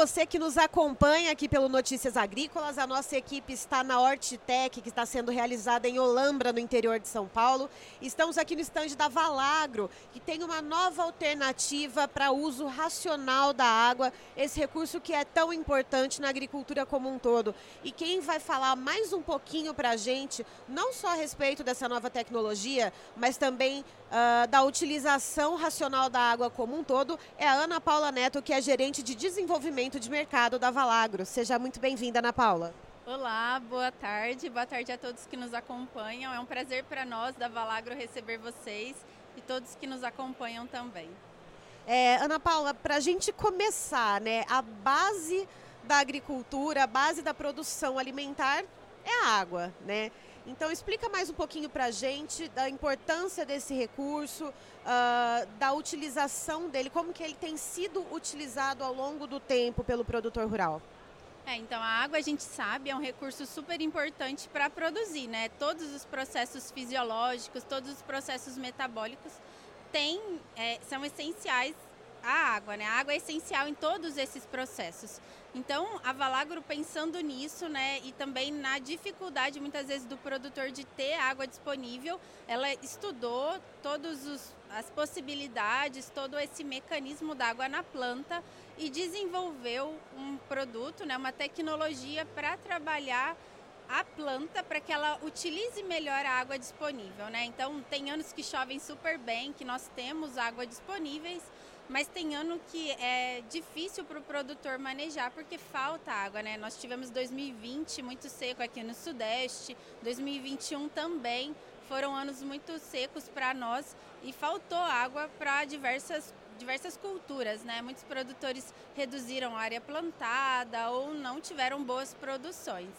você que nos acompanha aqui pelo Notícias Agrícolas. A nossa equipe está na Hortitec, que está sendo realizada em Olambra, no interior de São Paulo. Estamos aqui no estande da Valagro, que tem uma nova alternativa para uso racional da água, esse recurso que é tão importante na agricultura como um todo. E quem vai falar mais um pouquinho para a gente, não só a respeito dessa nova tecnologia, mas também uh, da utilização racional da água como um todo, é a Ana Paula Neto, que é gerente de desenvolvimento de mercado da Valagro. Seja muito bem-vinda, Ana Paula. Olá, boa tarde. Boa tarde a todos que nos acompanham. É um prazer para nós da Valagro receber vocês e todos que nos acompanham também. É, Ana Paula, para a gente começar, né, a base da agricultura, a base da produção alimentar é a água, né? Então explica mais um pouquinho para a gente da importância desse recurso, uh, da utilização dele, como que ele tem sido utilizado ao longo do tempo pelo produtor rural. É, então a água a gente sabe é um recurso super importante para produzir, né? Todos os processos fisiológicos, todos os processos metabólicos têm, é, são essenciais à água, né? A água é essencial em todos esses processos. Então, a Valagro pensando nisso, né, e também na dificuldade muitas vezes do produtor de ter água disponível, ela estudou todas as possibilidades, todo esse mecanismo da água na planta e desenvolveu um produto, né, uma tecnologia para trabalhar a planta para que ela utilize melhor a água disponível, né? Então, tem anos que chovem super bem, que nós temos água disponíveis, mas tem ano que é difícil para o produtor manejar porque falta água, né? Nós tivemos 2020 muito seco aqui no Sudeste, 2021 também foram anos muito secos para nós e faltou água para diversas diversas culturas, né? Muitos produtores reduziram a área plantada ou não tiveram boas produções.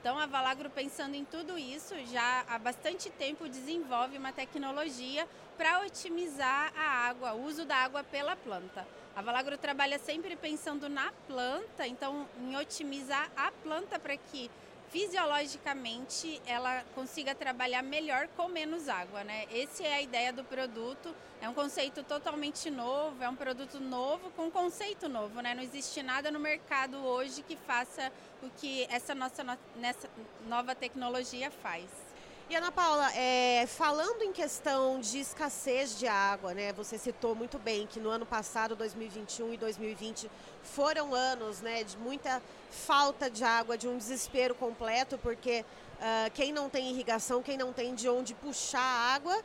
Então, a Valagro, pensando em tudo isso, já há bastante tempo desenvolve uma tecnologia para otimizar a água, o uso da água pela planta. A Valagro trabalha sempre pensando na planta, então em otimizar a planta para que fisiologicamente ela consiga trabalhar melhor com menos água, né? Essa é a ideia do produto. É um conceito totalmente novo, é um produto novo com conceito novo, né? Não existe nada no mercado hoje que faça o que essa nossa nessa nova tecnologia faz. E Ana Paula, é, falando em questão de escassez de água, né? Você citou muito bem que no ano passado, 2021 e 2020, foram anos né, de muita falta de água, de um desespero completo, porque uh, quem não tem irrigação, quem não tem de onde puxar água,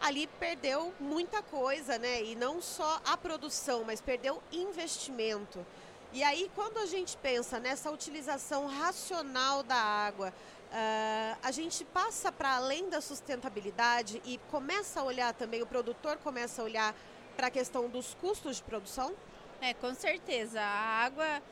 ali perdeu muita coisa, né? E não só a produção, mas perdeu investimento. E aí, quando a gente pensa nessa utilização racional da água, Uh, a gente passa para além da sustentabilidade e começa a olhar também, o produtor começa a olhar para a questão dos custos de produção? É, com certeza. A água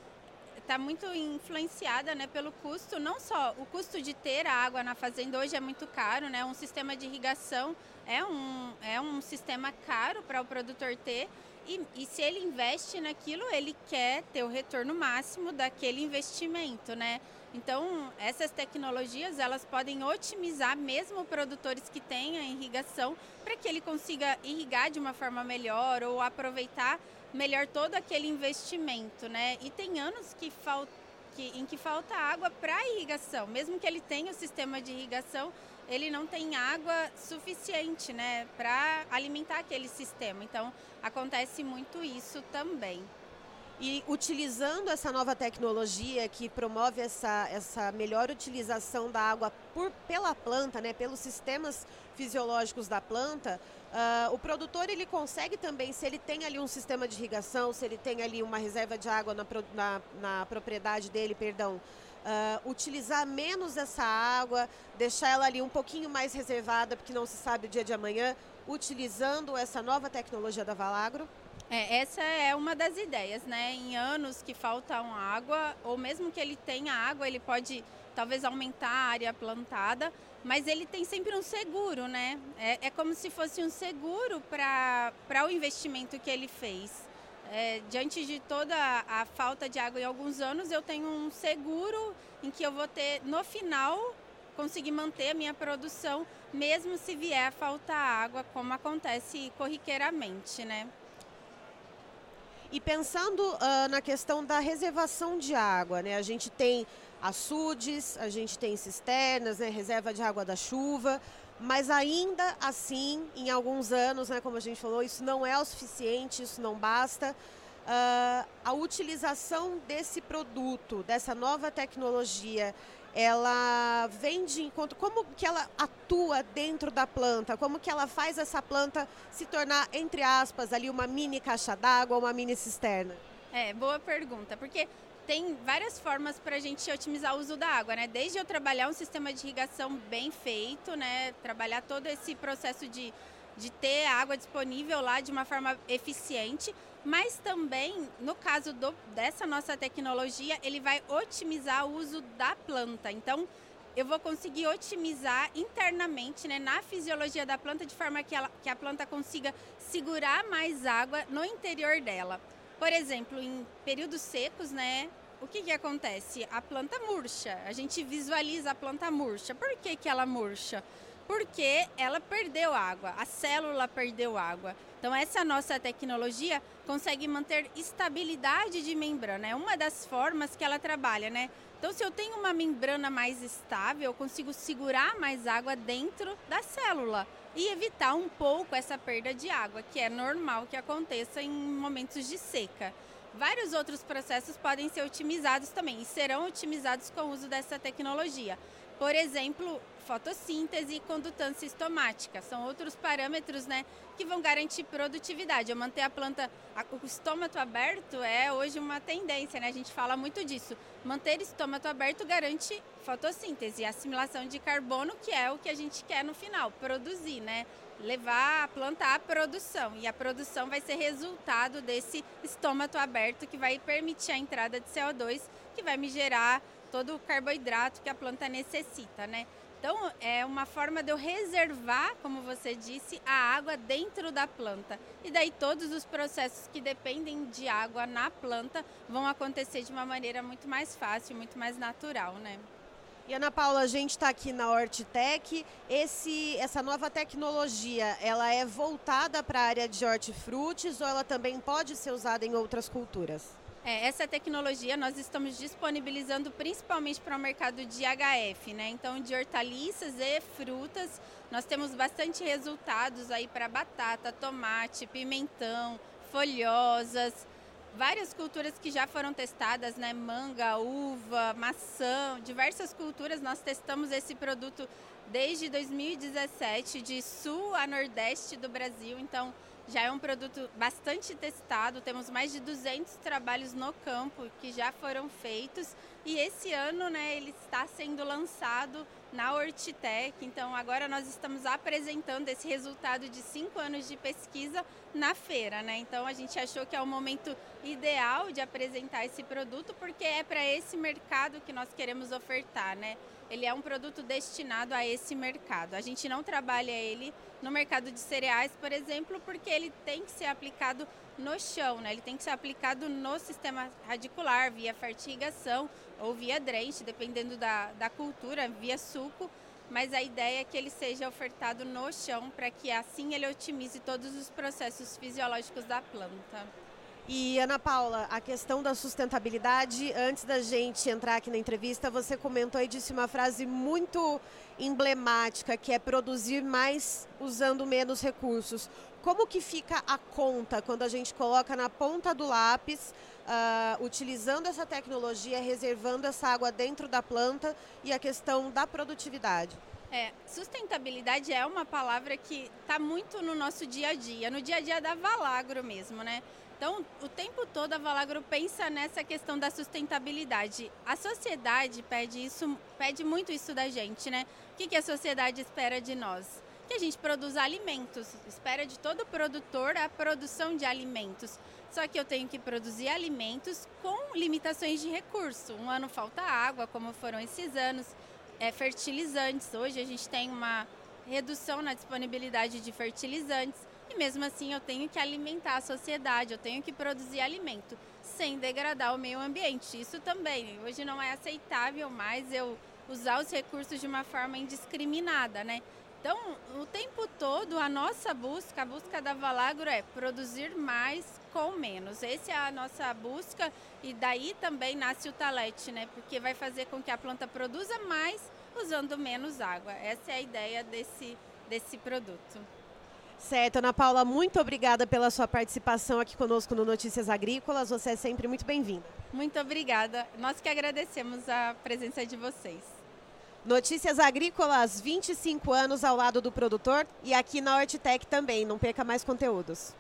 está muito influenciada né, pelo custo, não só o custo de ter a água na fazenda hoje é muito caro, né? Um sistema de irrigação é um, é um sistema caro para o produtor ter. E, e se ele investe naquilo, ele quer ter o retorno máximo daquele investimento, né? Então, essas tecnologias, elas podem otimizar mesmo produtores que têm a irrigação para que ele consiga irrigar de uma forma melhor ou aproveitar melhor todo aquele investimento, né? E tem anos que falta em que falta água para irrigação. Mesmo que ele tenha o sistema de irrigação, ele não tem água suficiente né, para alimentar aquele sistema. Então, acontece muito isso também. E utilizando essa nova tecnologia que promove essa, essa melhor utilização da água por, pela planta, né, pelos sistemas fisiológicos da planta, uh, o produtor ele consegue também, se ele tem ali um sistema de irrigação, se ele tem ali uma reserva de água na, na, na propriedade dele, perdão, uh, utilizar menos essa água, deixar ela ali um pouquinho mais reservada, porque não se sabe o dia de amanhã, utilizando essa nova tecnologia da Valagro? É, essa é uma das ideias, né? Em anos que faltam água, ou mesmo que ele tenha água, ele pode talvez aumentar a área plantada, mas ele tem sempre um seguro, né? É, é como se fosse um seguro para o investimento que ele fez. É, diante de toda a falta de água em alguns anos, eu tenho um seguro em que eu vou ter, no final, conseguir manter a minha produção, mesmo se vier a faltar água, como acontece corriqueiramente, né? E pensando uh, na questão da reservação de água, né? A gente tem açudes, a gente tem cisternas, né? reserva de água da chuva, mas ainda assim, em alguns anos, né, como a gente falou, isso não é o suficiente, isso não basta. Uh, a utilização desse produto, dessa nova tecnologia, ela vem de encontro, como que ela atua dentro da planta, como que ela faz essa planta se tornar, entre aspas, ali uma mini caixa d'água, uma mini cisterna? É, boa pergunta, porque tem várias formas para a gente otimizar o uso da água, né? Desde eu trabalhar um sistema de irrigação bem feito, né? Trabalhar todo esse processo de, de ter água disponível lá de uma forma eficiente, mas também, no caso do, dessa nossa tecnologia, ele vai otimizar o uso da planta. Então, eu vou conseguir otimizar internamente, né, na fisiologia da planta, de forma que, ela, que a planta consiga segurar mais água no interior dela. Por exemplo, em períodos secos, né, o que, que acontece? A planta murcha. A gente visualiza a planta murcha. Por que, que ela murcha? Porque ela perdeu água, a célula perdeu água. Então, essa nossa tecnologia consegue manter estabilidade de membrana. É uma das formas que ela trabalha, né? Então, se eu tenho uma membrana mais estável, eu consigo segurar mais água dentro da célula e evitar um pouco essa perda de água, que é normal que aconteça em momentos de seca. Vários outros processos podem ser otimizados também e serão otimizados com o uso dessa tecnologia. Por exemplo, fotossíntese e condutância estomática. São outros parâmetros né, que vão garantir produtividade. Eu manter a planta, o estômago aberto é hoje uma tendência, né? a gente fala muito disso. Manter estômago aberto garante fotossíntese, assimilação de carbono, que é o que a gente quer no final, produzir, né? levar a planta à produção. E a produção vai ser resultado desse estômago aberto que vai permitir a entrada de CO2, que vai me gerar todo o carboidrato que a planta necessita, né? Então, é uma forma de eu reservar, como você disse, a água dentro da planta. E daí todos os processos que dependem de água na planta vão acontecer de uma maneira muito mais fácil, muito mais natural, né? E Ana Paula, a gente está aqui na Hortitec. Esse, essa nova tecnologia, ela é voltada para a área de hortifrutis ou ela também pode ser usada em outras culturas? É, essa tecnologia nós estamos disponibilizando principalmente para o mercado de HF, né? Então, de hortaliças e frutas, nós temos bastante resultados aí para batata, tomate, pimentão, folhosas, várias culturas que já foram testadas, né? Manga, uva, maçã, diversas culturas. Nós testamos esse produto desde 2017, de sul a nordeste do Brasil. Então, já é um produto bastante testado, temos mais de 200 trabalhos no campo que já foram feitos e esse ano né, ele está sendo lançado na Hortitec, então agora nós estamos apresentando esse resultado de cinco anos de pesquisa na feira, né? Então a gente achou que é o momento ideal de apresentar esse produto porque é para esse mercado que nós queremos ofertar, né? Ele é um produto destinado a esse mercado. A gente não trabalha ele no mercado de cereais, por exemplo, porque ele tem que ser aplicado no chão, né? ele tem que ser aplicado no sistema radicular, via fertigação ou via drenche, dependendo da, da cultura, via suco. Mas a ideia é que ele seja ofertado no chão para que assim ele otimize todos os processos fisiológicos da planta. E Ana Paula, a questão da sustentabilidade, antes da gente entrar aqui na entrevista, você comentou e disse uma frase muito emblemática, que é produzir mais usando menos recursos. Como que fica a conta quando a gente coloca na ponta do lápis, uh, utilizando essa tecnologia, reservando essa água dentro da planta e a questão da produtividade? É, sustentabilidade é uma palavra que está muito no nosso dia a dia, no dia a dia da Valagro mesmo, né? Então, o tempo todo a Valagro pensa nessa questão da sustentabilidade. A sociedade pede isso, pede muito isso da gente, né? O que, que a sociedade espera de nós? Que a gente produza alimentos. Espera de todo produtor a produção de alimentos. Só que eu tenho que produzir alimentos com limitações de recurso. Um ano falta água, como foram esses anos. É, fertilizantes. Hoje a gente tem uma redução na disponibilidade de fertilizantes mesmo assim eu tenho que alimentar a sociedade, eu tenho que produzir alimento sem degradar o meio ambiente. Isso também, hoje não é aceitável mais eu usar os recursos de uma forma indiscriminada, né? Então, o tempo todo, a nossa busca, a busca da Valagro é produzir mais com menos. Essa é a nossa busca e daí também nasce o talete, né? Porque vai fazer com que a planta produza mais usando menos água. Essa é a ideia desse, desse produto. Certo, Ana Paula, muito obrigada pela sua participação aqui conosco no Notícias Agrícolas. Você é sempre muito bem-vinda. Muito obrigada. Nós que agradecemos a presença de vocês. Notícias Agrícolas, 25 anos ao lado do produtor e aqui na Hortitec também. Não perca mais conteúdos.